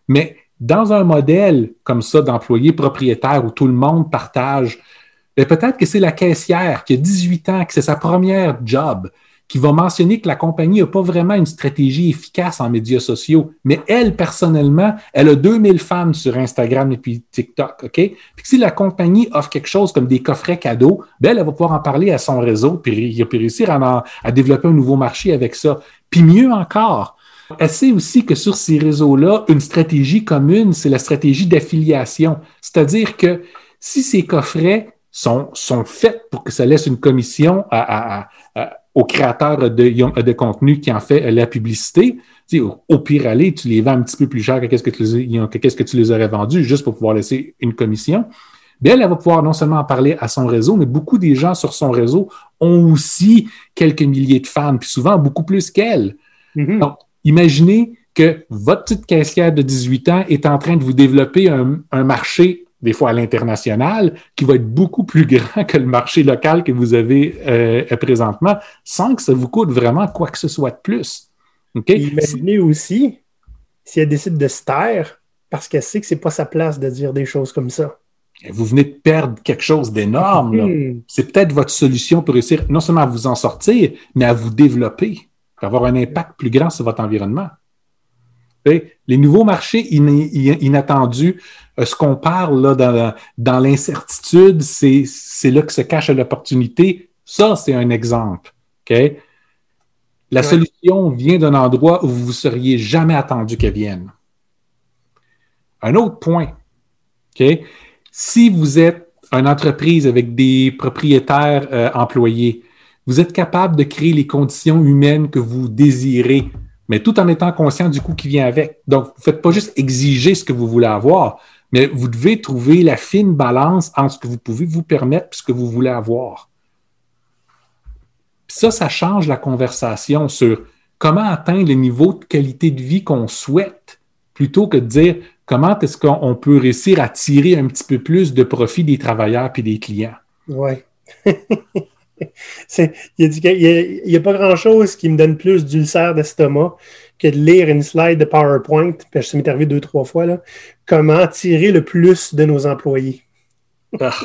Mais dans un modèle comme ça d'employé propriétaire où tout le monde partage mais peut-être que c'est la caissière qui a 18 ans, que c'est sa première job, qui va mentionner que la compagnie n'a pas vraiment une stratégie efficace en médias sociaux, mais elle, personnellement, elle a 2000 fans sur Instagram et puis TikTok, OK? Puis si la compagnie offre quelque chose comme des coffrets cadeaux, ben, elle va pouvoir en parler à son réseau, puis, puis réussir à, à développer un nouveau marché avec ça. Puis mieux encore, elle sait aussi que sur ces réseaux-là, une stratégie commune, c'est la stratégie d'affiliation. C'est-à-dire que si ces coffrets sont, sont faites pour que ça laisse une commission à, aux créateurs de, de contenu qui en fait la publicité. au, pire aller, tu les vends un petit peu plus cher que qu'est-ce que tu les, qu'est-ce que tu les aurais vendus juste pour pouvoir laisser une commission. Bien, elle, va pouvoir non seulement en parler à son réseau, mais beaucoup des gens sur son réseau ont aussi quelques milliers de fans, puis souvent beaucoup plus qu'elle. Mm-hmm. Donc, imaginez que votre petite caissière de 18 ans est en train de vous développer un, un marché des fois à l'international, qui va être beaucoup plus grand que le marché local que vous avez euh, présentement, sans que ça vous coûte vraiment quoi que ce soit de plus. Imaginez aussi si elle décide de se taire parce qu'elle sait que ce n'est pas sa place de dire des choses comme ça. Vous venez de perdre quelque chose d'énorme. Hmm. C'est peut-être votre solution pour réussir non seulement à vous en sortir, mais à vous développer, pour avoir un impact plus grand sur votre environnement. Les nouveaux marchés inattendus, euh, ce qu'on parle là, dans, l'incertitude, c'est là que se cache l'opportunité. Ça, c'est un exemple. La solution vient d'un endroit où vous ne seriez jamais attendu qu'elle vienne. Un autre point. Si vous êtes une entreprise avec des propriétaires euh, employés, vous êtes capable de créer les conditions humaines que vous désirez mais tout en étant conscient du coût qui vient avec. Donc, vous ne faites pas juste exiger ce que vous voulez avoir, mais vous devez trouver la fine balance entre ce que vous pouvez vous permettre et ce que vous voulez avoir. ça, ça change la conversation sur comment atteindre le niveau de qualité de vie qu'on souhaite, plutôt que de dire comment est-ce qu'on peut réussir à tirer un petit peu plus de profit des travailleurs et des clients. Oui. il n'y a, pas grand-chose qui me donne plus d'ulcère d'estomac que de lire une slide de PowerPoint, puis ça m'est arrivé deux, trois fois, là, comment tirer le plus de nos employés. Ah.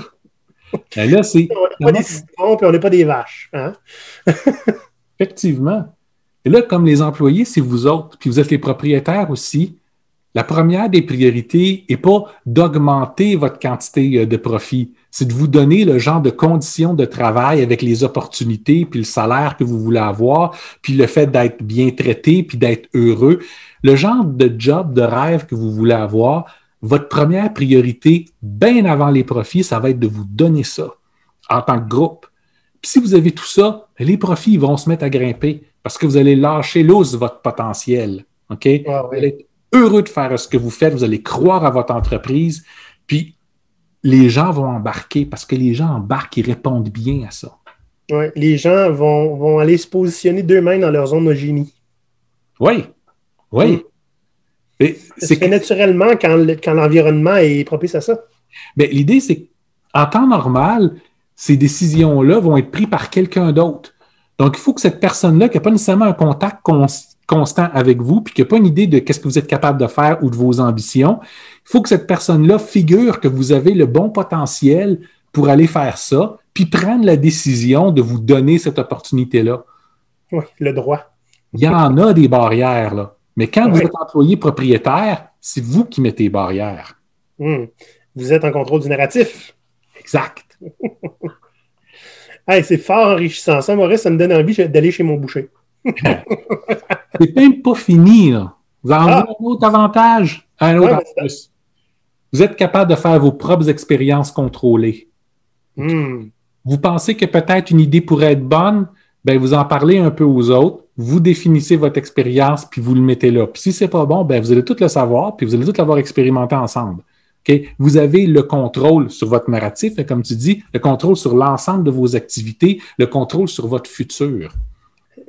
Ben là, c'est... on n'est pas des citrons, puis on n'est pas des vaches. Hein? Effectivement. Et là, comme les employés, c'est vous autres, puis vous êtes les propriétaires aussi, la première des priorités n'est pas d'augmenter votre quantité euh, de profit, c'est de vous donner le genre de conditions de travail avec les opportunités, puis le salaire que vous voulez avoir, puis le fait d'être bien traité, puis d'être heureux. Le genre de job, de rêve que vous voulez avoir, votre première priorité, bien avant les profits, ça va être de vous donner ça en tant que groupe. Puis si vous avez tout ça, les profits vont se mettre à grimper parce que vous allez lâcher l'os votre potentiel. OK? Vous allez être heureux de faire ce que vous faites, vous allez croire à votre entreprise, puis les gens vont embarquer parce que les gens embarquent, ils répondent bien à ça. Oui, les gens vont, aller se positionner d'eux-mêmes dans leur zone de génie. Oui, oui. Mm. C'est naturellement quand, l'environnement est propice à ça. Mais l'idée, c'est qu'en temps normal, ces décisions-là vont être prises par quelqu'un d'autre. Donc, il faut que cette personne-là, qui n'a pas nécessairement un contact constant avec vous, puis qui n'a pas une idée de qu'est-ce que vous êtes capable de faire ou de vos ambitions, il faut que cette personne-là figure que vous avez le bon potentiel pour aller faire ça, puis prendre la décision de vous donner cette opportunité-là. Oui, le droit. Il y en a des barrières, là. Mais quand vous êtes employé propriétaire, c'est vous qui mettez les barrières. Hmm. Vous êtes en contrôle du narratif. Exact. c'est fort enrichissant. Ça, Maurice, ça me donne envie d'aller chez mon boucher. c'est même pas fini, là. Vous avez ah. un autre avantage, un autre ben, Vous êtes capable de faire vos propres expériences contrôlées. Hmm. Vous pensez que peut-être une idée pourrait être bonne, ben vous en parlez un peu aux autres, vous définissez votre expérience, puis vous le mettez là. Puis si c'est pas bon, ben vous allez tout le savoir, puis vous allez tout l'avoir expérimenté ensemble. Vous avez le contrôle sur votre narratif, comme tu dis, le contrôle sur l'ensemble de vos activités, le contrôle sur votre futur.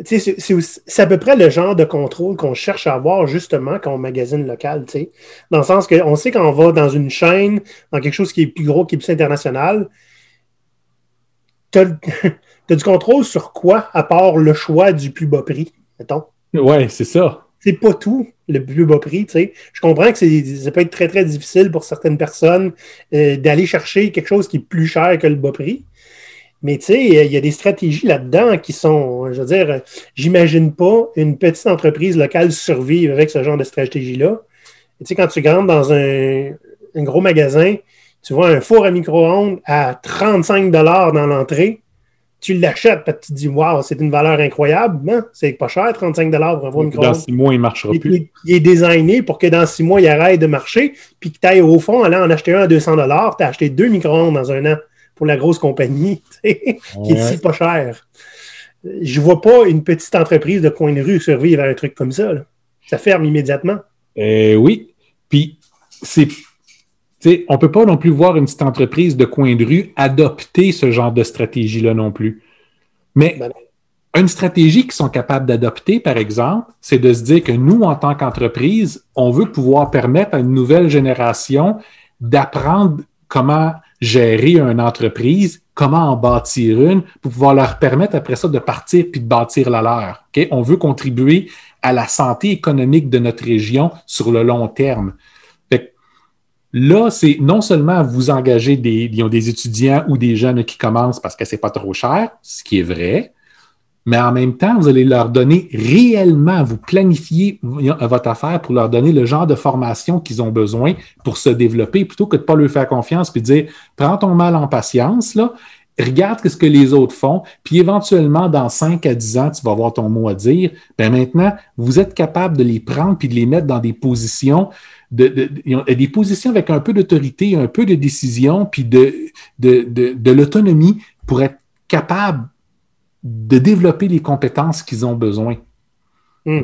C'est à peu près le genre de contrôle qu'on cherche à avoir justement quand on magasine local. Dans le sens qu'on sait qu'on va dans une chaîne, dans quelque chose qui est plus gros, qui est plus international, tu as, du contrôle sur quoi, à part le choix du plus bas prix, mettons? Oui, c'est ça. C'est pas tout le plus bas prix. Je comprends que ça peut être très, très difficile pour certaines personnes euh, d'aller chercher quelque chose qui est plus cher que le bas prix. Mais tu sais, il y a des stratégies là-dedans qui sont, je veux dire, j'imagine pas une petite entreprise locale survivre avec ce genre de stratégie-là. Tu sais, quand tu rentres dans un, gros magasin, tu vois un four à micro-ondes à 35 dans l'entrée, tu l'achètes parce que tu te dis, waouh, c'est une valeur incroyable. Non, c'est pas cher, 35 pour un four micro-ondes. Dans six mois, il ne marchera plus. Il, est designé pour que dans six mois, il arrête de marcher, puis que tu ailles au fond, allant en acheter un à 200 tu as acheté deux micro-ondes dans un an pour la grosse compagnie, qui est si pas cher. Je vois pas une petite entreprise de coin de rue survivre à un truc comme ça. Ça ferme immédiatement. Euh, oui. Puis, c'est. On ne peut pas non plus voir une petite entreprise de coin de rue adopter ce genre de stratégie-là non plus. Mais ben une stratégie qu'ils sont capables d'adopter, par exemple, c'est de se dire que nous, en tant qu'entreprise, on veut pouvoir permettre à une nouvelle génération d'apprendre comment gérer une entreprise, comment en bâtir une pour pouvoir leur permettre après ça de partir puis de bâtir la leur. On veut contribuer à la santé économique de notre région sur le long terme. là, c'est non seulement vous engager des, des étudiants ou des jeunes qui commencent parce que c'est pas trop cher, ce qui est vrai, mais en même temps, vous allez leur donner réellement, vous planifier votre affaire pour leur donner le genre de formation qu'ils ont besoin pour se développer, plutôt que de ne pas leur faire confiance puis dire prends ton mal en patience, là, regarde ce que les autres font, puis éventuellement, dans 5 à 10 ans, tu vas avoir ton mot à dire. Ben maintenant, vous êtes capable de les prendre puis de les mettre dans des positions de, des positions avec un peu d'autorité, un peu de décision, puis de, de, de l'autonomie pour être capable de développer les compétences qu'ils ont besoin. Hmm.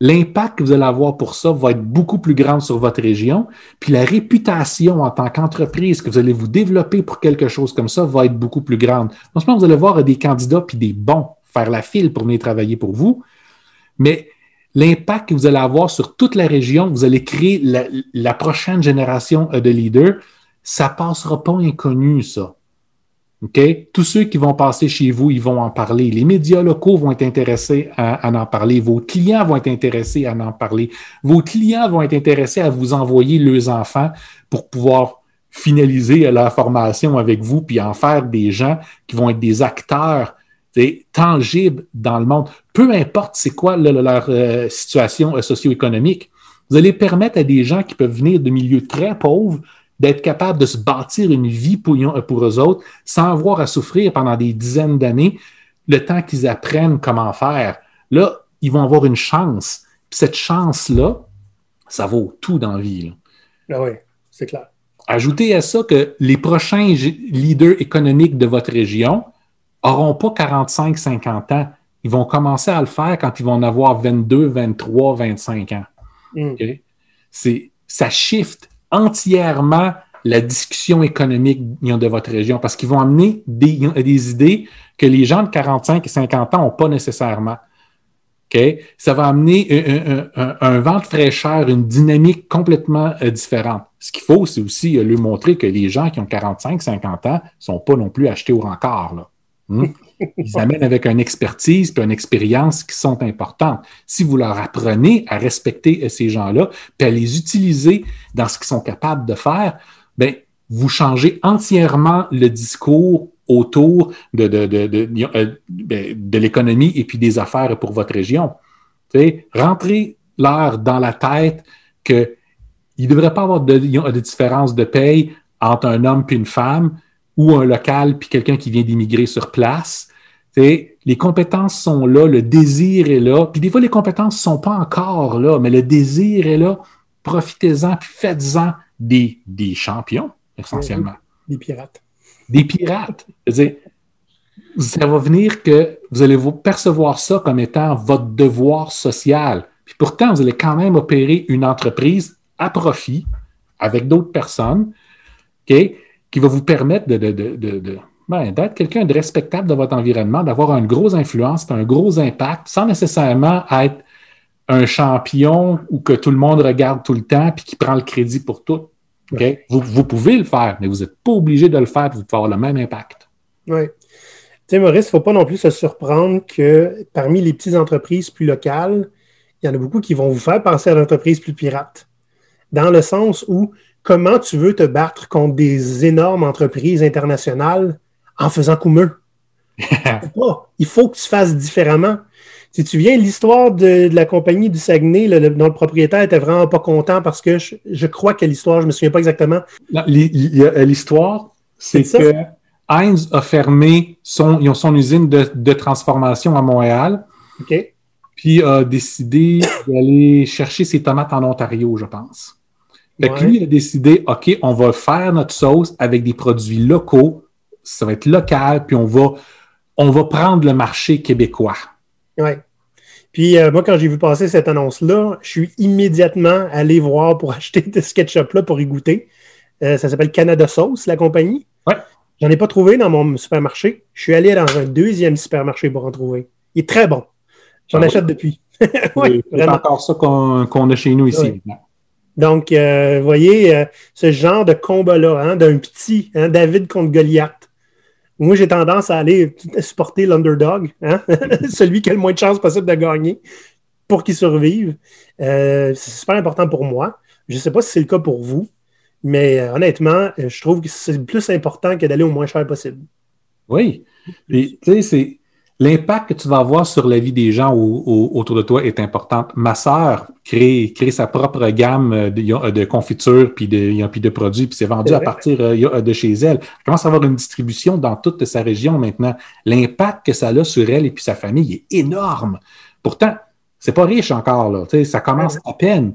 L'impact que vous allez avoir pour ça va être beaucoup plus grand sur votre région, puis la réputation en tant qu'entreprise que vous allez vous développer pour quelque chose comme ça va être beaucoup plus grande. Non seulement vous allez voir des candidats puis des bons faire la file pour venir travailler pour vous, mais l'impact que vous allez avoir sur toute la région, vous allez créer la, la prochaine génération de leaders, ça passera pas inconnu, ça. Tous ceux qui vont passer chez vous, ils vont en parler. Les médias locaux vont être intéressés à, en parler. Vos clients vont être intéressés à en parler. Vos clients vont être intéressés à vous envoyer leurs enfants pour pouvoir finaliser leur formation avec vous, puis en faire des gens qui vont être des acteurs tangibles dans le monde. Peu importe c'est quoi leur euh, situation euh, socio-économique, vous allez permettre à des gens qui peuvent venir de milieux très pauvres d'être capable de se bâtir une vie pour, pour eux autres sans avoir à souffrir pendant des dizaines d'années le temps qu'ils apprennent comment faire. Là, ils vont avoir une chance. Puis cette chance-là, ça vaut tout dans la vie. Ah oui, c'est clair. Ajoutez à ça que les prochains leaders économiques de votre région n'auront pas 45-50 ans. Ils vont commencer à le faire quand ils vont en avoir 22, 23, 25 ans. Hmm. C'est, ça shift entièrement la discussion économique de votre région parce qu'ils vont amener des, idées que les gens de 45 et 50 ans n'ont pas nécessairement. Ça va amener un, vent de fraîcheur, une dynamique complètement euh, différente. Ce qu'il faut, c'est aussi euh, lui montrer que les gens qui ont 45, 50 ans ne sont pas non plus achetés au rencard. Hmm? Ils amènent avec une expertise et une expérience qui sont importantes. Si vous leur apprenez à respecter euh, ces gens-là, puis à les utiliser dans ce qu'ils sont capables de faire, ben, vous changez entièrement le discours autour de, de, de, euh, ben, de, l'économie et puis des affaires pour votre région. rentrez leur dans la tête qu'il ne devrait pas avoir de, de différence de paye entre un homme et une femme, ou un local puis quelqu'un qui vient d'immigrer sur place. les compétences sont là, le désir est là. Puis des fois, les compétences ne sont pas encore là, mais le désir est là. Profitez-en, puis faites-en des, des champions, essentiellement. Des pirates. Des pirates. ça va venir que vous allez vous percevoir ça comme étant votre devoir social. Puis pourtant, vous allez quand même opérer une entreprise à profit, avec d'autres personnes, qui va vous permettre de, ben, d'être quelqu'un de respectable dans votre environnement, d'avoir une grosse influence, un gros impact, sans nécessairement être un champion ou que tout le monde regarde tout le temps puis qui prend le crédit pour tout. Vous, pouvez le faire, mais vous n'êtes pas obligé de le faire pour avoir le même impact. Oui. Tu sais, Maurice, il ne faut pas non plus se surprendre que parmi les petites entreprises plus locales, il y en a beaucoup qui vont vous faire penser à l'entreprise plus pirate. Dans le sens où comment tu veux te battre contre des énormes entreprises internationales en faisant comme il faut que tu fasses différemment. Si tu viens, l'histoire de, la compagnie du Saguenay, dont le propriétaire était vraiment pas content parce que je, crois que l'histoire, je me souviens pas exactement. L'histoire, c'est que Heinz a fermé son, son usine de, transformation à Montréal. OK. Puis a décidé d'aller chercher ses tomates en Ontario, je pense. Fait que lui a décidé, OK, on va faire notre sauce avec des produits locaux, ça va être local, puis on va, on va prendre le marché québécois. Oui. Puis euh, moi, quand j'ai vu passer cette annonce-là, je suis immédiatement allé voir pour acheter ce SketchUp-là pour y goûter. Euh, ça s'appelle Canada Sauce, la compagnie. Ouais. J'en ai pas trouvé dans mon supermarché. Je suis allé dans un deuxième supermarché pour en trouver. Il est très bon. J'en ah achète depuis. oui, c'est encore ça qu'on a chez nous ici. Donc, euh, vous voyez, ce genre de combat-là, hein, d'un petit hein, David contre Goliath. Moi, j'ai tendance à aller supporter l'underdog, hein? celui qui a le moins de chances possible de gagner pour qu'il survive. Euh, c'est super important pour moi. Je ne sais pas si c'est le cas pour vous, mais euh, honnêtement, je trouve que c'est plus important que d'aller au moins cher possible. Oui. tu sais, c'est l'impact que tu vas avoir sur la vie des gens autour de toi est important. Ma sœur crée, crée sa propre gamme de, de confitures puis de, puis de produits, puis c'est vendu à partir euh, de chez elle. Elle commence à avoir une distribution dans toute sa région maintenant. L'impact que ça a sur elle et puis sa famille est énorme. Pourtant, c'est pas riche encore, là. Ça commence à peine.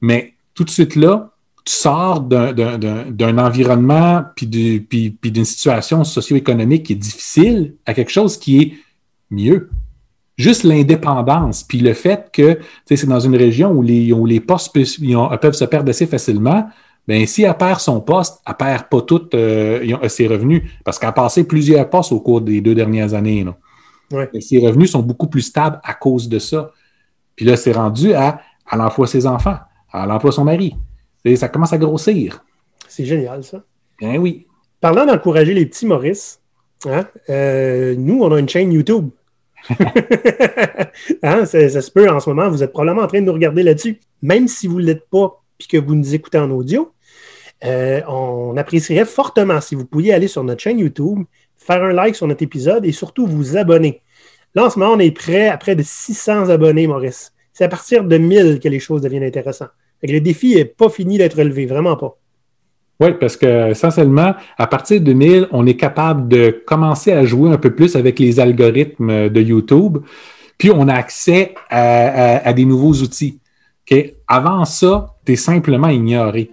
Mais tout de suite là, tu sors d'un environnement puis d'une situation socio-économique qui est difficile à quelque chose qui est mieux. Juste l'indépendance, puis le fait que c'est dans une région où les, les postes peuvent se perdre assez facilement, bien, si elle perd son poste, elle perd pas toutes euh, ses revenus, parce qu'elle a passé plusieurs postes au cours des deux dernières années. ses revenus sont beaucoup plus stables à cause de ça. Puis là, c'est rendu à, à l'emploi de ses enfants, à l'emploi de son mari. ça commence à grossir. C'est génial, ça. Ben oui. Parlant d'encourager les petits Maurice, hein, euh, nous, on a une chaîne YouTube. Hein, ça, se peut en ce moment, vous êtes probablement en train de nous regarder là-dessus. Même si vous ne l'êtes pas puis que vous nous écoutez en audio, euh, on apprécierait fortement si vous pouviez aller sur notre chaîne YouTube, faire un like sur notre épisode et surtout vous abonner. Là, en ce moment, on est prêt à près de 600 abonnés, Maurice. C'est à partir de 1000 que les choses deviennent intéressantes. le défi n'est pas fini d'être relevé, vraiment pas. Oui, parce que essentiellement, à partir de 1000, on est capable de commencer à jouer un peu plus avec les algorithmes de YouTube, puis on a accès à, des nouveaux outils. Avant ça, tu es simplement ignoré.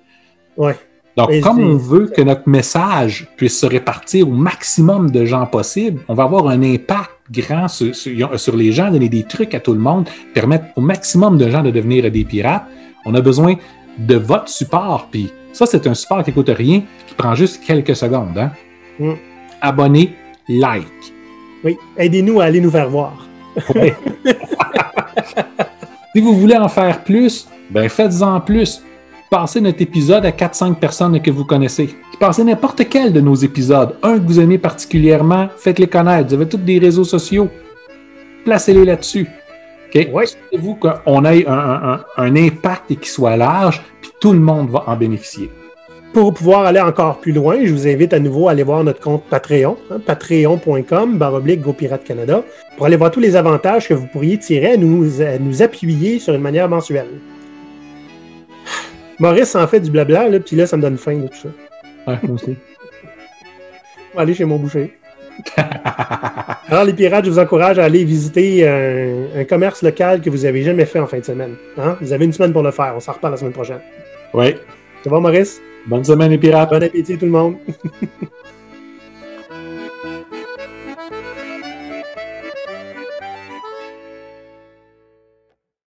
Ouais. Donc, comme on veut que notre message puisse se répartir au maximum de gens possible, on va avoir un impact grand sur, sur les gens, donner des trucs à tout le monde, permettre au maximum de gens de devenir des pirates. On a besoin de votre support, puis ça, c'est un support qui ne coûte rien, qui prend juste quelques secondes. Hein? Mm. Abonnez, like. Oui, aidez-nous à aller nous faire voir. si vous voulez en faire plus, ben faites-en plus. Passez notre épisode à 4-5 personnes que vous connaissez. Passez n'importe quel de nos épisodes. Un que vous aimez particulièrement, faites-les connaître. Vous avez tous des réseaux sociaux. Placez-les là-dessus. OK? Ouais. vous qu'on ait un, un, impact et qu'il soit large, puis tout le monde va en bénéficier? Pour pouvoir aller encore plus loin, je vous invite à nouveau à aller voir notre compte Patreon, hein, patreon.com, baroblique GoPirate Canada, pour aller voir tous les avantages que vous pourriez tirer à nous, nous appuyer sur une manière mensuelle. Maurice en fait du blabla, là, puis là, ça me donne faim de tout ça. Ouais, moi aussi. On va aller chez mon boucher. Alors, les pirates, je vous encourage à aller visiter un, commerce local que vous n'avez jamais fait en fin de semaine. Hein? Vous avez une semaine pour le faire. On s'en reparle la semaine prochaine. Oui. Ça va, Maurice? Bonne semaine, les pirates. Bon appétit, tout le monde.